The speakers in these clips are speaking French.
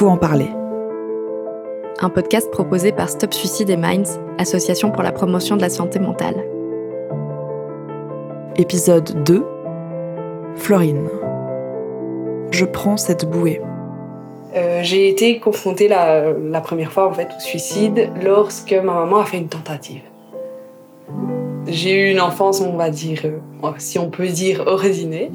faut en parler. Un podcast proposé par Stop Suicide et Minds, association pour la promotion de la santé mentale. Épisode 2 Florine. Je prends cette bouée. Euh, j'ai été confrontée la, la, première fois en fait au suicide lorsque ma maman a fait une tentative. J'ai eu une enfance, on va dire, euh, si on peut dire, ordinaire,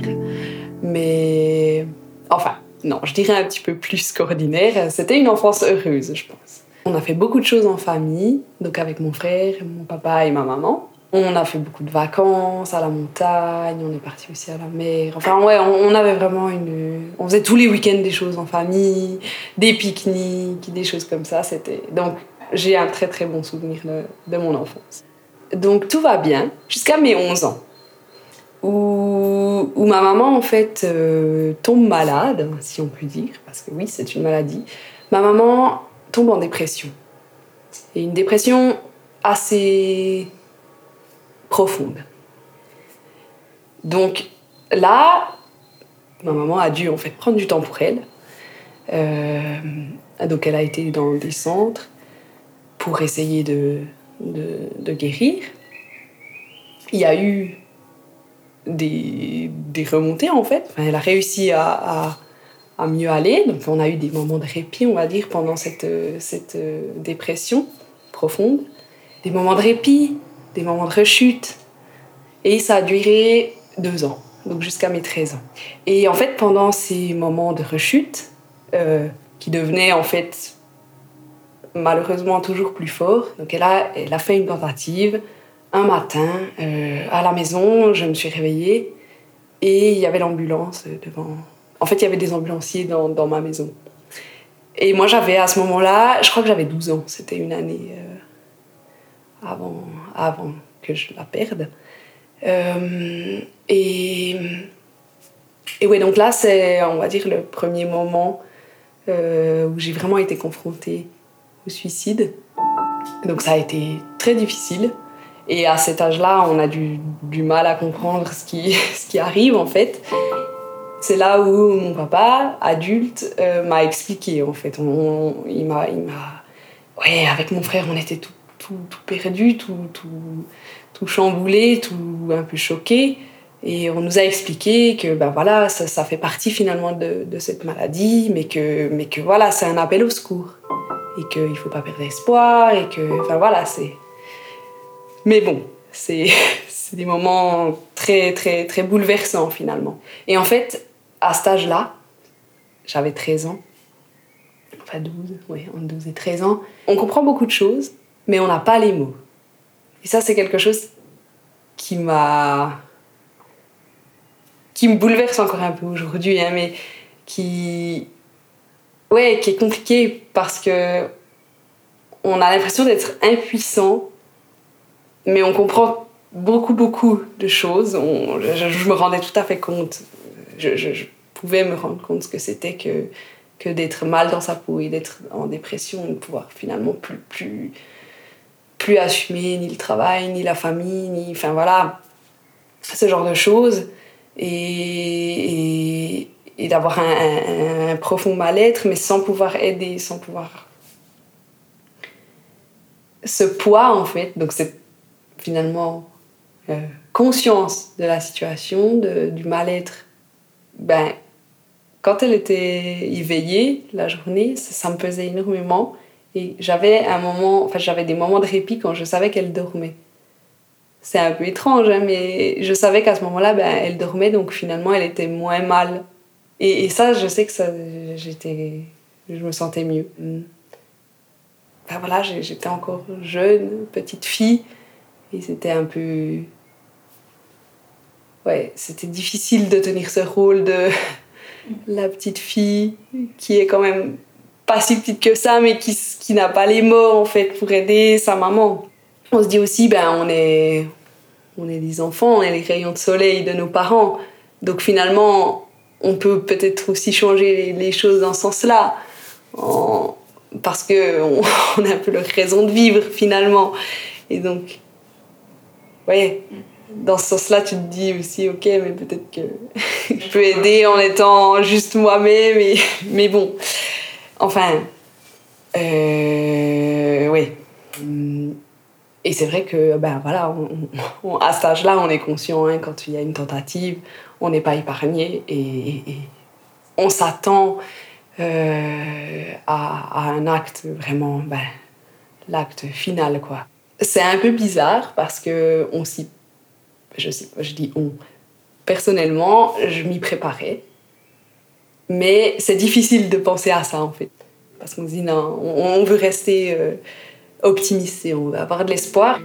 mais enfin, non, je dirais un petit peu plus qu'ordinaire. C'était une enfance heureuse, je pense. On a fait beaucoup de choses en famille, donc avec mon frère, mon papa et ma maman. On a fait beaucoup de vacances à la montagne, on est parti aussi à la mer. Enfin, ouais, on avait vraiment une. On faisait tous les week-ends des choses en famille, des pique-niques, des choses comme ça. C'était. Donc, j'ai un très très bon souvenir de, de mon enfance. Donc, tout va bien jusqu'à mes 11 ans, où, ma maman, en fait, euh, tombe malade, si on peut dire, parce que oui, c'est une maladie. Ma maman tombe en dépression. Et une dépression assez profonde. Donc là, ma maman a dû en fait prendre du temps pour elle. Euh, donc elle a été dans des centres pour essayer de, guérir. Il y a eu des, des remontées en fait. elle a réussi à, à, mieux aller. Donc on a eu des moments de répit, on va dire, pendant cette, cette dépression profonde. Des moments de répit, des moments de rechute. Et ça a duré deux ans, donc jusqu'à mes 13 ans. Et en fait, pendant ces moments de rechute, euh, qui devenaient en fait malheureusement toujours plus forts, donc elle a, elle a fait une tentative. Un matin, euh, à la maison, je me suis réveillée et il y avait l'ambulance devant. En fait, il y avait des ambulanciers dans, dans ma maison. Et moi, j'avais à ce moment-là, je crois que j'avais 12 ans, c'était une année euh, avant, avant que je la perde. Euh, et, et ouais, donc là, c'est, on va dire, le premier moment où j'ai vraiment été confrontée au suicide. Donc ça a été très difficile. Et à cet âge-là, on a du, du, mal à comprendre ce qui, ce qui arrive en fait. C'est là où mon papa, adulte, euh, m'a expliqué en fait. On, m'a, il m'a, ouais, avec mon frère, on était tout, tout, tout perdu, tout, tout, tout chamboulé, tout un peu choqué. Et on nous a expliqué que ben voilà, ça, ça fait partie finalement de, de, cette maladie, mais que, mais que voilà, c'est un appel au secours. Et qu'il ne faut pas perdre espoir, et que. Enfin voilà, c'est. Mais bon, c'est des moments très, très, très bouleversants finalement. Et en fait, à cet âge-là, j'avais 13 ans, enfin 12, oui, entre 12 et 13 ans, on comprend beaucoup de choses, mais on n'a pas les mots. Et ça, c'est quelque chose qui m'a. qui me bouleverse encore un peu aujourd'hui, hein, mais qui. Ouais, qui est compliqué parce que. on a l'impression d'être impuissant, mais on comprend beaucoup, beaucoup de choses. Je, me rendais tout à fait compte. Je, pouvais me rendre compte ce que c'était que, que d'être mal dans sa peau et d'être en dépression, de pouvoir finalement plus. plus plus assumer ni le travail, ni la famille, ni. Enfin voilà, ce genre de choses. Et, d'avoir un, profond mal-être, mais sans pouvoir aider, sans pouvoir. Ce poids, en fait, donc c'est finalement euh, conscience de la situation, de, du mal-être, ben, quand elle était éveillée la journée, ça, me pesait énormément. Et j'avais un moment, enfin j'avais des moments de répit quand je savais qu'elle dormait. C'est un peu étrange, hein, mais je savais qu'à ce moment-là, ben, elle dormait, donc finalement elle était moins mal. Et, et ça, je sais que ça, j'étais, je me sentais mieux. Ben voilà, j'étais encore jeune, petite fille, et c'était un peu, ouais, c'était difficile de tenir ce rôle de la petite fille qui est quand même pas si petite que ça, mais qui, qui n'a pas les mots en fait pour aider sa maman. On se dit aussi, ben on est, on est des enfants, on est les rayons de soleil de nos parents. Donc finalement, on peut peut-être aussi changer les, choses dans ce sens-là. En, parce que on, on, a un peu leur raison de vivre finalement. Et donc, ouais, dans ce sens-là, tu te dis aussi, ok, mais peut-être que je peux aider en étant juste moi-même, mais, mais bon. Enfin, euh, oui. Et c'est vrai que, ben voilà, à cet âge-là, on est conscient, hein, quand il y a une tentative, on n'est pas épargné et, on s'attend euh, à, un acte vraiment, ben, l'acte final, quoi. C'est un peu bizarre parce que on s'y. Je, sais, je dis on. Personnellement, je m'y préparais. Mais c'est difficile de penser à ça, en fait. Parce qu'on se dit, non, on, veut rester euh, optimiste et on veut avoir de l'espoir.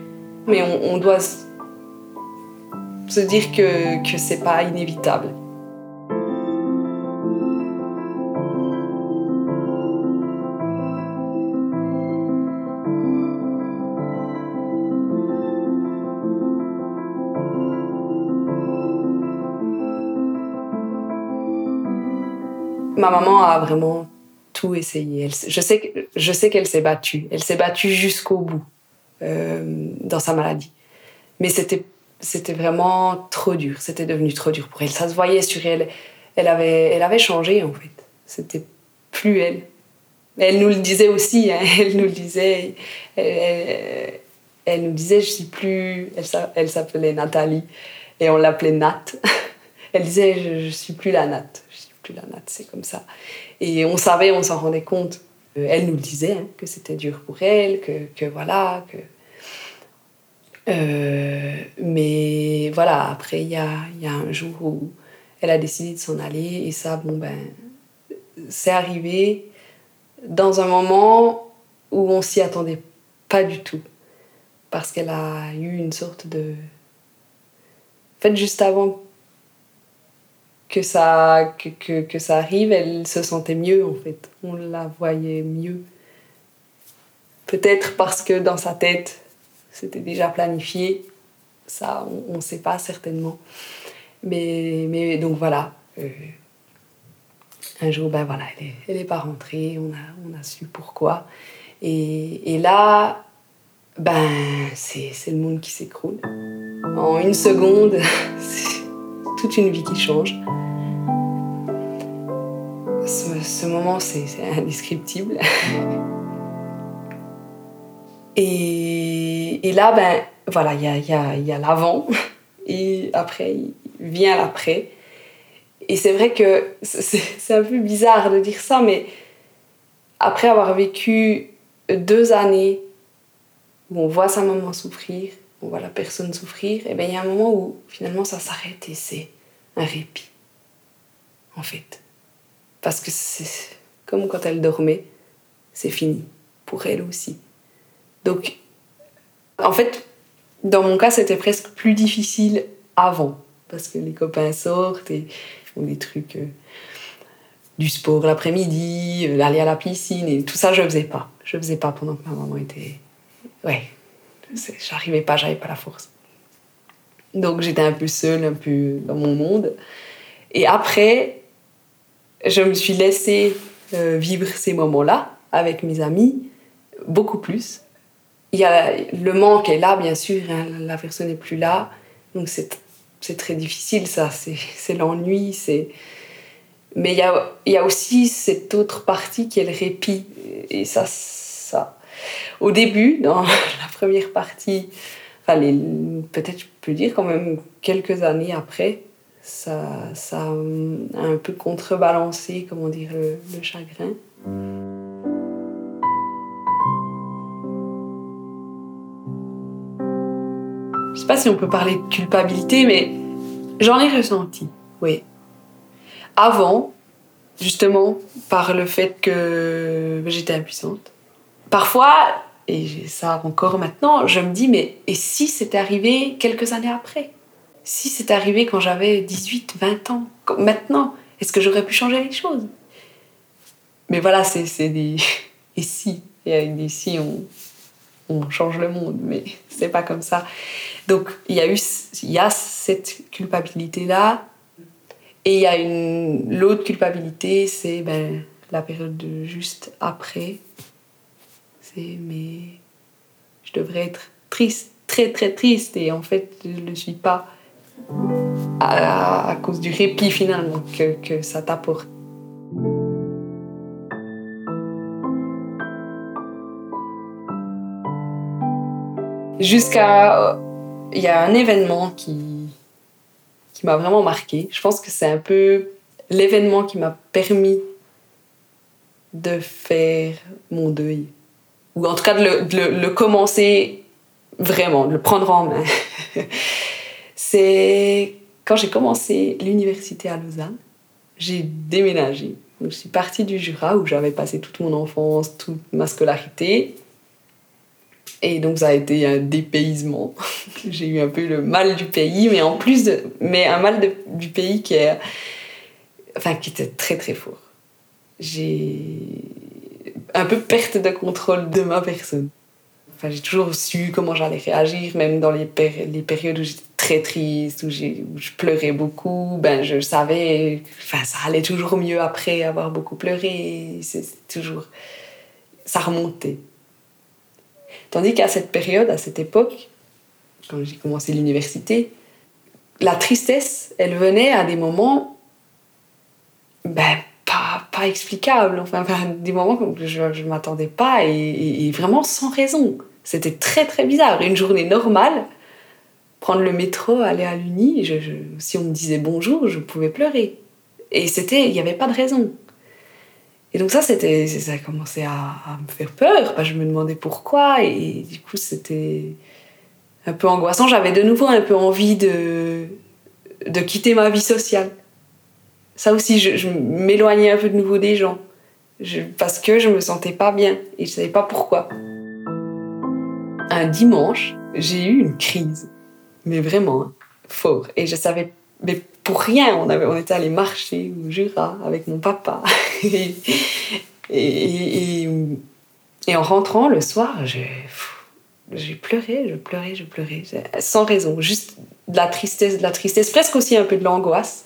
Mais on, doit se dire que, que c'est pas inévitable. Ma maman a vraiment tout essayé. je sais, je sais qu'elle s'est battue. Elle s'est battue jusqu'au bout euh, dans sa maladie. Mais c'était, c'était vraiment trop dur. C'était devenu trop dur pour elle. Ça se voyait sur elle. Elle avait, elle avait changé en fait. C'était plus elle. Elle nous le disait aussi. Hein. Elle nous le disait. Elle, nous disait, je suis plus. Elle, s'appelait Nathalie et on l'appelait Nat. Elle disait, je, je suis plus la Nat la natte, c'est comme ça. Et on savait, on s'en rendait compte. Euh, elle nous le disait, hein, que c'était dur pour elle, que, que voilà, que... Euh, mais voilà, après, il y a, y a, un jour où elle a décidé de s'en aller, et ça, bon, ben, c'est arrivé dans un moment où on s'y attendait pas du tout. Parce qu'elle a eu une sorte de. En fait, juste avant que ça, que, que, ça arrive, elle se sentait mieux en fait. On la voyait mieux. Peut-être parce que dans sa tête, c'était déjà planifié. Ça, on ne sait pas certainement. Mais, mais donc voilà. Euh, un jour, ben voilà, elle n'est est pas rentrée. On a, on a su pourquoi. Et, et là, ben, c'est le monde qui s'écroule. En une seconde, toute une vie qui change ce, moment, c'est indescriptible. et, et, là, ben, voilà, il y a, y y a l'avant, et après, vient l'après. Et c'est vrai que c'est un peu bizarre de dire ça, mais après avoir vécu deux années où on voit sa maman souffrir, on voit la personne souffrir, et bien il y a un moment où finalement ça s'arrête et c'est un répit, en fait. Parce que c'est comme quand elle dormait, c'est fini. Pour elle aussi. Donc, en fait, dans mon cas, c'était presque plus difficile avant. Parce que les copains sortent et font des trucs. Euh, du sport l'après-midi, euh, aller à la piscine, et tout ça, je faisais pas. Je faisais pas pendant que ma maman était. Ouais, j'arrivais pas, j'avais pas la force. Donc j'étais un peu seule, un peu dans mon monde. Et après, je me suis laissée euh, vivre ces moments-là avec mes amis beaucoup plus. Il y a, le manque est là, bien sûr, hein, la personne n'est plus là, donc c'est très difficile, ça, c'est l'ennui, c'est... Mais il y a, il y a aussi cette autre partie qui est le répit, et ça. Au début, dans la première partie, enfin, peut-être je peux dire quand même quelques années après, ça, ça a un peu contrebalancé, comment dire, le, chagrin. Je sais pas si on peut parler de culpabilité, mais j'en ai ressenti, oui. Avant, justement, par le fait que j'étais impuissante. Parfois, et ça encore maintenant, je me dis, mais et si c'était arrivé quelques années après? Si c'est arrivé quand j'avais 18, 20 ans, maintenant, est-ce que j'aurais pu changer les choses? Mais voilà, c'est des. Et si Et avec des si, on, on change le monde, mais c'est pas comme ça. Donc, il y a y a cette culpabilité-là. Et il y a l'autre culpabilité, c'est ben, la période de juste après mais je devrais être triste, très très triste et en fait je ne le suis pas à, à, à, cause du répit finalement que, que ça t'apporte. Jusqu'à euh, il y a un événement qui qui m'a vraiment marqué. Je pense que c'est un peu l'événement qui m'a permis de faire mon deuil. Ou en tout cas de le, commencer vraiment, de le prendre en main. c'est quand j'ai commencé l'université à Lausanne, j'ai déménagé. Donc, je suis partie du Jura où j'avais passé toute mon enfance, toute ma scolarité. Et donc ça a été un dépaysement. j'ai eu un peu le mal du pays, mais en plus de, mais un mal du pays qui est, enfin qui était très très fort. J'ai un peu perte de contrôle de ma personne. Enfin, j'ai toujours su comment j'allais réagir, même dans les, péri les périodes où j'étais très triste, où, où, je pleurais beaucoup, ben je savais, enfin ça allait toujours mieux après avoir beaucoup pleuré. C'est toujours, ça remontait. Tandis qu'à cette période, à cette époque, quand j'ai commencé l'université, la tristesse, elle venait à des moments ben, pas, enfin, des moments que je ne m'attendais pas et, vraiment sans raison. C'était très très bizarre. Une journée normale, prendre le métro, aller à l'Uni, si on me disait bonjour, je pouvais pleurer. Et c'était, il n'y avait pas de raison. Et donc ça, c'était, ça a commencé à, me faire peur. je me demandais pourquoi. Et, et du coup, c'était un peu angoissant. J'avais de nouveau un peu envie de, de quitter ma vie sociale. Ça aussi, je, m'éloignais un peu de nouveau des gens. Je, parce que je me sentais pas bien. Et je savais pas pourquoi. Un dimanche, j'ai eu une crise. Mais vraiment, hein, fort. Et je savais mais pour rien. On, avait, on était allé marcher au Jura avec mon papa. et, en rentrant le soir, j'ai pleuré, je pleurais, je pleurais, sans raison. Juste de la tristesse, de la tristesse, presque aussi un peu de l'angoisse.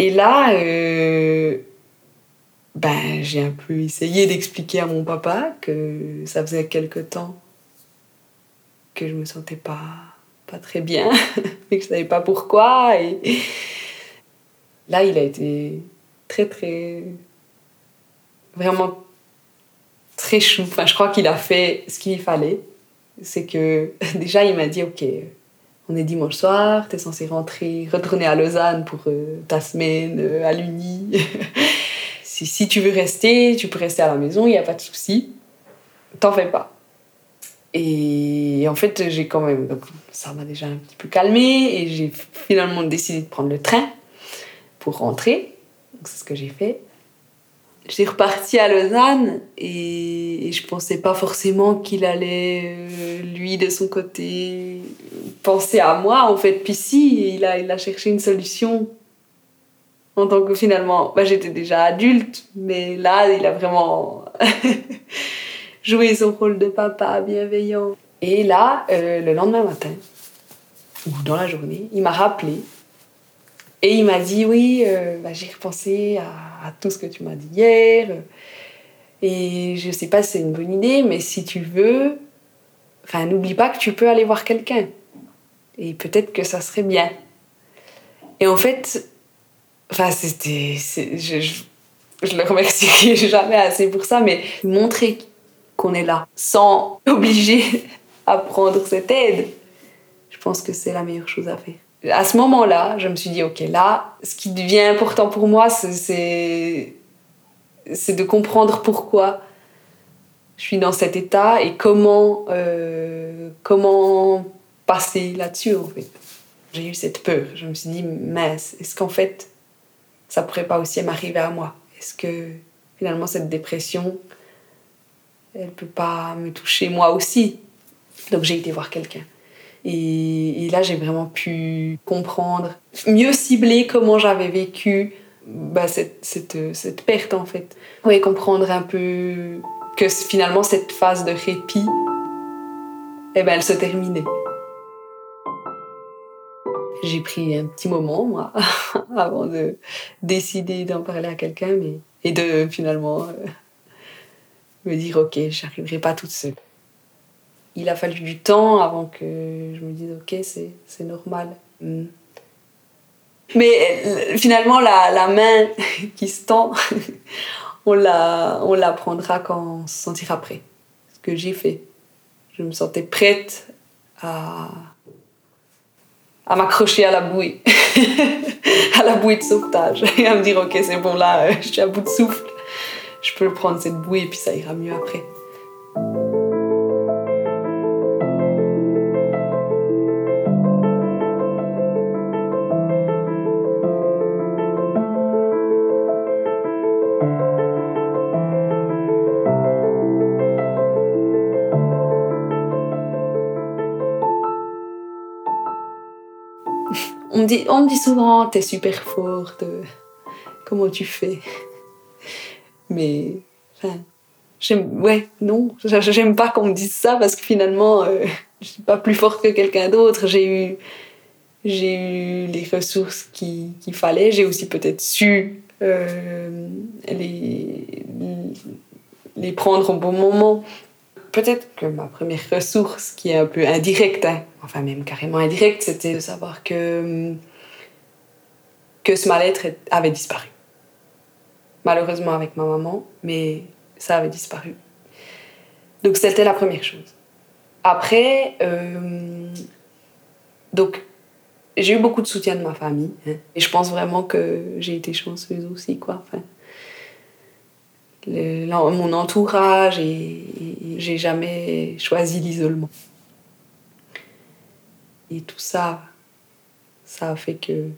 Et là, euh, ben, j'ai un peu essayé d'expliquer à mon papa que ça faisait quelque temps que je me sentais pas pas très bien, mais que je savais pas pourquoi. Et là, il a été très, très. vraiment très chou. Enfin, je crois qu'il a fait ce qu'il fallait. C'est que déjà, il m'a dit Ok, on est dimanche soir, tu es censé rentrer, retourner à Lausanne pour euh, ta semaine euh, à l'Uni. si, si tu veux rester, tu peux rester à la maison, il n'y a pas de souci. T'en fais pas. Et en fait, j'ai quand même. Donc, ça m'a déjà un petit peu calmé et j'ai finalement décidé de prendre le train pour rentrer. C'est ce que j'ai fait. J'ai reparti à Lausanne et, et je pensais pas forcément qu'il allait, euh, lui, de son côté, penser à moi. En fait, puis si, il a, il a cherché une solution en tant que finalement. Bah, j'étais déjà adulte, mais là, il a vraiment. jouer son rôle de papa bienveillant. Et là, euh, le lendemain matin, ou dans la journée, il m'a rappelé et il m'a dit Oui, euh, bah, j'ai repensé à, à, tout ce que tu m'as dit hier. Et je sais pas si c'est une bonne idée, mais si tu veux, enfin, n'oublie pas que tu peux aller voir quelqu'un. Et peut-être que ça serait bien. Et en fait, enfin, c'était. Je, je, je le remercierai jamais assez pour ça, mais montrer qu'on est là, sans obliger à prendre cette aide. Je pense que c'est la meilleure chose à faire. À ce moment-là, je me suis dit, ok, là, ce qui devient important pour moi, c'est de comprendre pourquoi je suis dans cet état et comment, euh, comment passer là-dessus, en fait. J'ai eu cette peur. Je me suis dit, mince, est-ce qu'en fait, ça pourrait pas aussi m'arriver à moi? Est-ce que finalement, cette dépression, elle peut pas me toucher moi aussi? Donc j'ai été voir quelqu'un. Et, là, j'ai vraiment pu comprendre, mieux cibler comment j'avais vécu bah, cette, cette, cette, perte en fait. Oui, comprendre un peu que finalement cette phase de répit, eh ben, elle se terminait. J'ai pris un petit moment, moi, avant de décider d'en parler à quelqu'un, et de finalement euh, me dire ok, j'arriverai pas toute seule. Il a fallu du temps avant que je me dise ok, c'est normal. Mm. Mais euh, finalement, la, la main qui se tend, on la, on prendra quand on se sentira prêt. Ce que j'ai fait. je me sentais prête à, à m'accrocher à la bouée, à la bouée de sauvetage, et à me dire ok c'est bon là, je suis à bout de souffle, je peux prendre cette bouée et puis ça ira mieux après. On me dit souvent, t'es super forte, comment tu fais? Mais, enfin, j'aime, ouais, non, j'aime pas qu'on me dise ça parce que finalement, euh, je suis pas plus forte que quelqu'un d'autre. J'ai eu, j'ai eu les ressources qu'il fallait. J'ai aussi peut-être su euh, les, les prendre au bon moment peut-être que ma première ressource, qui est un peu indirecte, hein, enfin même carrément indirecte, c'était de savoir que, que ce mal-être avait disparu. Malheureusement avec ma maman, mais ça avait disparu. Donc c'était la première chose. Après, euh, donc j'ai eu beaucoup de soutien de ma famille. Hein, et je pense vraiment que j'ai été chanceuse aussi, quoi. Enfin, mon entourage et, j'ai jamais choisi l'isolement. Et tout ça, ça a fait que,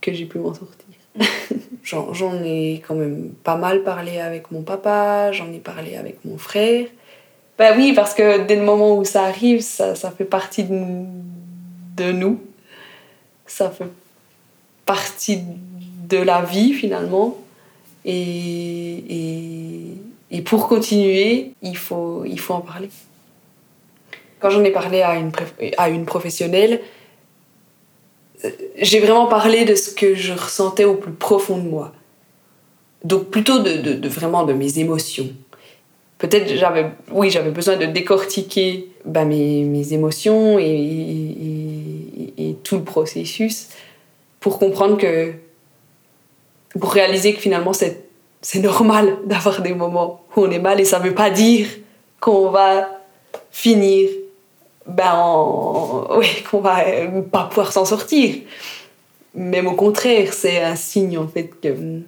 que j'ai pu m'en sortir. j'en ai quand même pas mal parlé avec mon papa, j'en ai parlé avec mon frère. Ben oui, parce que dès le moment où ça arrive, ça, ça fait partie de, de nous. Ça fait partie de la vie finalement. Et, et, pour continuer, il faut, il faut en parler. Quand j'en ai parlé à une, à une professionnelle, euh, j'ai vraiment parlé de ce que je ressentais au plus profond de moi. Donc plutôt de, de, vraiment de mes émotions. Peut-être j'avais, oui, j'avais besoin de décortiquer bah, mes, mes, émotions et, et, et, tout le processus pour comprendre que pour réaliser que finalement c'est, c'est normal d'avoir des moments où on est mal et ça veut pas dire qu'on va finir ben oui, qu'on va pas pouvoir s'en sortir. Même au contraire, c'est un signe en fait que,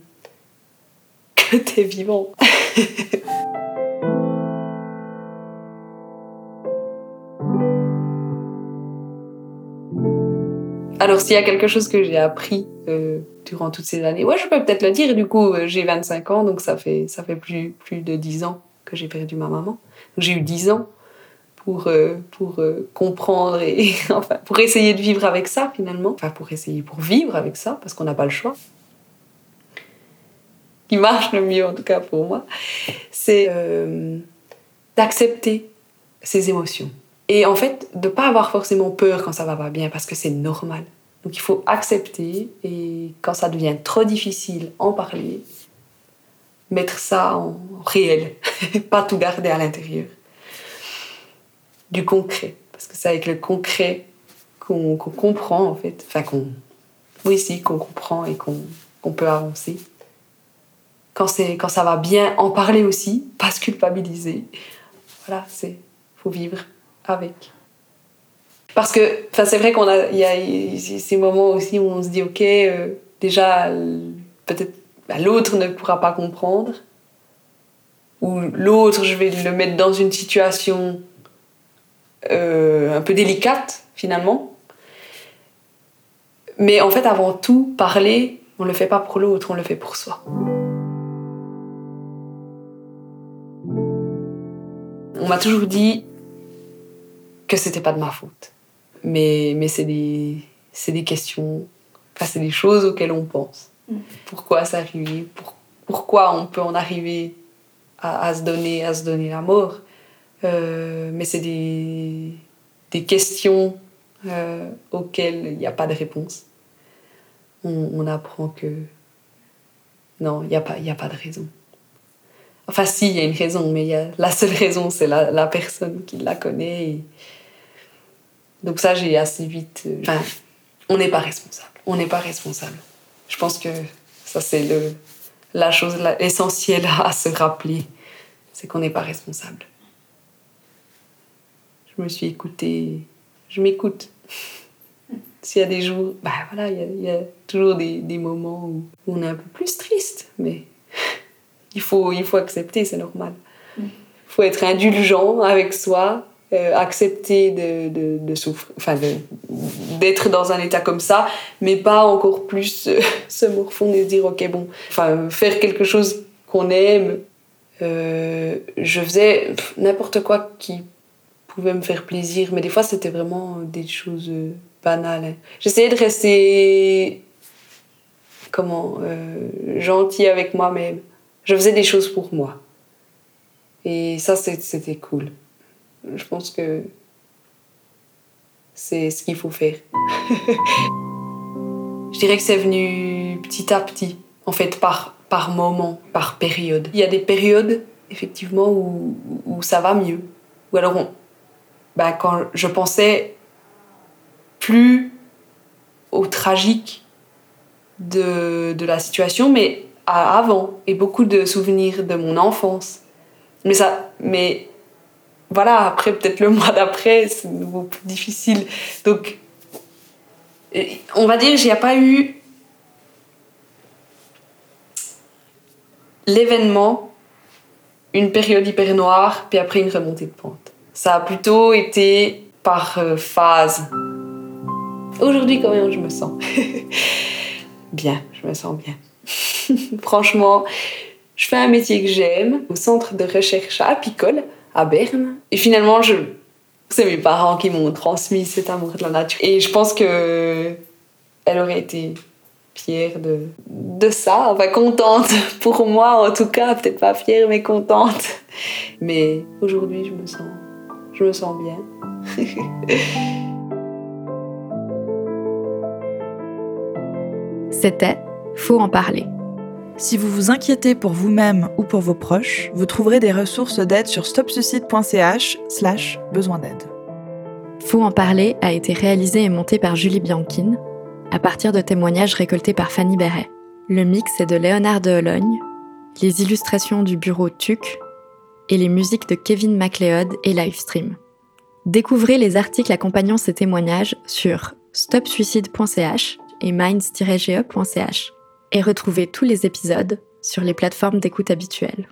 que t'es vivant. Alors s'il y a quelque chose que j'ai appris euh, durant toutes ces années, ouais, je peux peut-être le dire. Du coup, euh, j'ai 25 ans, donc ça fait ça fait plus plus de 10 ans que j'ai perdu ma maman. J'ai eu 10 ans pour euh, pour comprendre et enfin pour essayer de vivre avec ça finalement. Enfin pour essayer pour vivre avec ça parce qu'on n'a pas le choix. Ce qui marche le mieux en tout cas pour moi, c'est d'accepter ses émotions. Et en fait, de ne pas avoir forcément peur quand ça va pas bien, parce que c'est normal. Donc il faut accepter et quand ça devient trop difficile, en parler, mettre ça en réel, pas tout garder à l'intérieur. Du concret, parce que c'est avec le concret qu'on comprend en fait, enfin qu'on, oui si, qu'on comprend et qu'on peut avancer. Quand, quand ça va bien, en parler aussi, pas se culpabiliser. Voilà, c'est faut vivre avec. Parce que c'est vrai qu'on a, il y a ces moments aussi où on se dit, ok, euh, déjà, peut-être bah, l'autre ne pourra pas comprendre, ou l'autre, je vais le mettre dans une situation euh, un peu délicate, finalement. Mais en fait, avant tout, parler, on le fait pas pour l'autre, on le fait pour soi. On m'a toujours dit, que c'était pas de ma faute. Mais, mais c'est des, des questions, enfin, c'est des choses auxquelles on pense. Mm. Pourquoi ça arrive pour, Pourquoi on peut en arriver à, à, se donner, à se donner la mort? Euh, Mais c'est des, des questions euh, auxquelles il n'y a pas de réponse. On, on apprend que non, il n'y a, pas, a pas de raison. Enfin, si, il y a une raison, mais y a, la seule raison, c'est la, la, personne qui la connaît. Et... Donc ça, j'ai assez vite... Euh, enfin, on n'est pas responsable. On n'est pas responsable. Je pense que ça, c'est le, la chose essentielle à se rappeler. C'est qu'on n'est pas responsable. je me suis écoutée. Je m'écoute. S'il y a des jours, bah voilà, il y, a toujours des, des, moments où on est un peu plus triste, mais il faut, il faut accepter, c'est normal. Il faut être indulgent avec soi, euh, accepter de, de, souffrir, enfin d'être dans un état comme ça, mais pas encore plus euh, se morfondre et dire ok bon, enfin faire quelque chose qu'on aime. Euh, je faisais n'importe quoi qui pouvait me faire plaisir, mais des fois c'était vraiment des choses banales. Hein. J'essayais de rester comment gentil avec moi-même. Je faisais des choses pour moi. Et ça, c'était cool. Je pense que c'est ce qu'il faut faire. je dirais que c'est venu petit à petit, en fait, par, par moment, par période. Il y a des périodes, effectivement, où, ça va mieux. Ou alors, bah, quand je pensais plus au tragique de, de la situation, mais à avant, et beaucoup de souvenirs de mon enfance. Mais ça, mais voilà, après, peut-être le mois d'après, c'est nouveau plus difficile. Donc, on va dire, il n'y a pas eu l'événement, une période hyper noire, puis après une remontée de pente. Ça a plutôt été par euh, phase. Aujourd'hui, quand même, je me sens bien, je me sens bien. Franchement, je fais un métier que j'aime au centre de recherche apicole à Berne. Et finalement, c'est mes parents qui m'ont transmis cet amour de la nature. Et je pense que elle aurait été fière de, de ça, enfin contente pour moi en tout cas, peut-être pas fière mais contente. Mais aujourd'hui, je me sens, je me sens bien. C'était Faut en parler si vous vous inquiétez pour vous-même ou pour vos proches, vous trouverez des ressources d'aide sur stopsuicide.ch slash besoin d'aide. Faut en parler a été réalisé et monté par Julie Bianchine, à partir de témoignages récoltés par Fanny Berret. Le mix est de Léonard de Hologne, les illustrations du bureau TUC et les musiques de Kevin MacLeod et Livestream. Découvrez les articles accompagnant ces témoignages sur stopsuicide.ch et minds-ge.ch et retrouvez tous les épisodes sur les plateformes d'écoute habituelles.